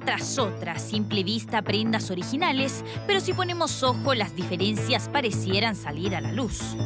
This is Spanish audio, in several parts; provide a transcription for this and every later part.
tras otra, simple vista prendas originales, pero si ponemos ojo las diferencias parecieran salir a la luz.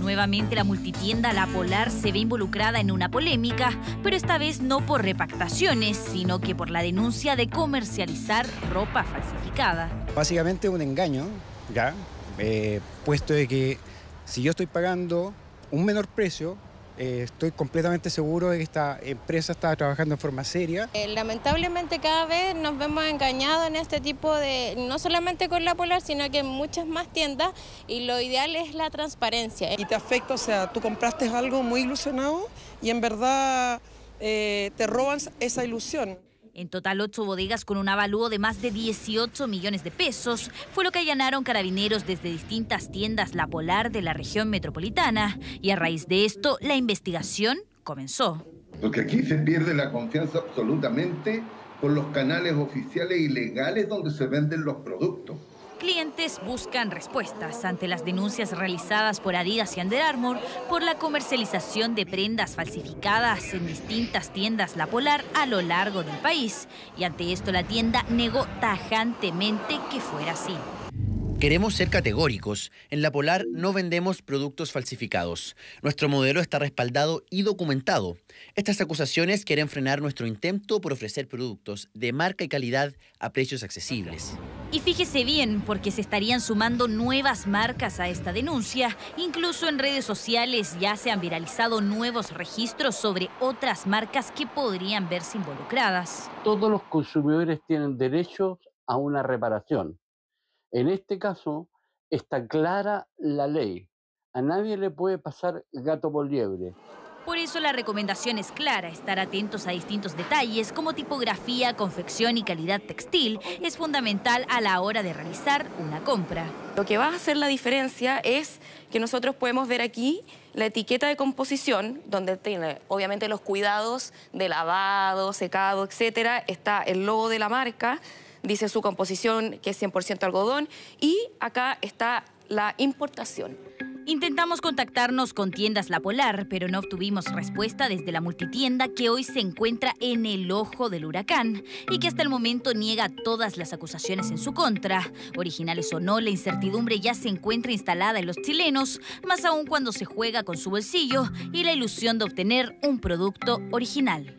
Nuevamente la multitienda La Polar se ve involucrada en una polémica, pero esta vez no por repactaciones, sino que por la denuncia de comercializar ropa falsificada. Básicamente un engaño, ¿ya? Eh, puesto de que si yo estoy pagando un menor precio, eh, estoy completamente seguro de que esta empresa está trabajando en forma seria. Eh, lamentablemente cada vez nos vemos engañados en este tipo de, no solamente con la Polar, sino que en muchas más tiendas y lo ideal es la transparencia. Y te afecta, o sea, tú compraste algo muy ilusionado y en verdad te roban esa ilusión. En total, ocho bodegas con un avalúo de más de 18 millones de pesos fue lo que allanaron carabineros desde distintas tiendas La Polar de la región metropolitana. Y a raíz de esto, la investigación comenzó. Porque aquí se pierde la confianza absolutamente con los canales oficiales y legales donde se venden los productos clientes buscan respuestas ante las denuncias realizadas por Adidas y Under Armour por la comercialización de prendas falsificadas en distintas tiendas La Polar a lo largo del país. Y ante esto la tienda negó tajantemente que fuera así. Queremos ser categóricos. En La Polar no vendemos productos falsificados. Nuestro modelo está respaldado y documentado. Estas acusaciones quieren frenar nuestro intento por ofrecer productos de marca y calidad a precios accesibles. Y fíjese bien, porque se estarían sumando nuevas marcas a esta denuncia. Incluso en redes sociales ya se han viralizado nuevos registros sobre otras marcas que podrían verse involucradas. Todos los consumidores tienen derecho a una reparación. En este caso está clara la ley. A nadie le puede pasar gato por liebre. Por eso la recomendación es clara, estar atentos a distintos detalles como tipografía, confección y calidad textil es fundamental a la hora de realizar una compra. Lo que va a hacer la diferencia es que nosotros podemos ver aquí la etiqueta de composición, donde tiene obviamente los cuidados de lavado, secado, etcétera, está el logo de la marca, dice su composición que es 100% algodón y acá está la importación. Intentamos contactarnos con tiendas La Polar, pero no obtuvimos respuesta desde la multitienda que hoy se encuentra en el ojo del huracán y que hasta el momento niega todas las acusaciones en su contra. Originales o no, la incertidumbre ya se encuentra instalada en los chilenos, más aún cuando se juega con su bolsillo y la ilusión de obtener un producto original.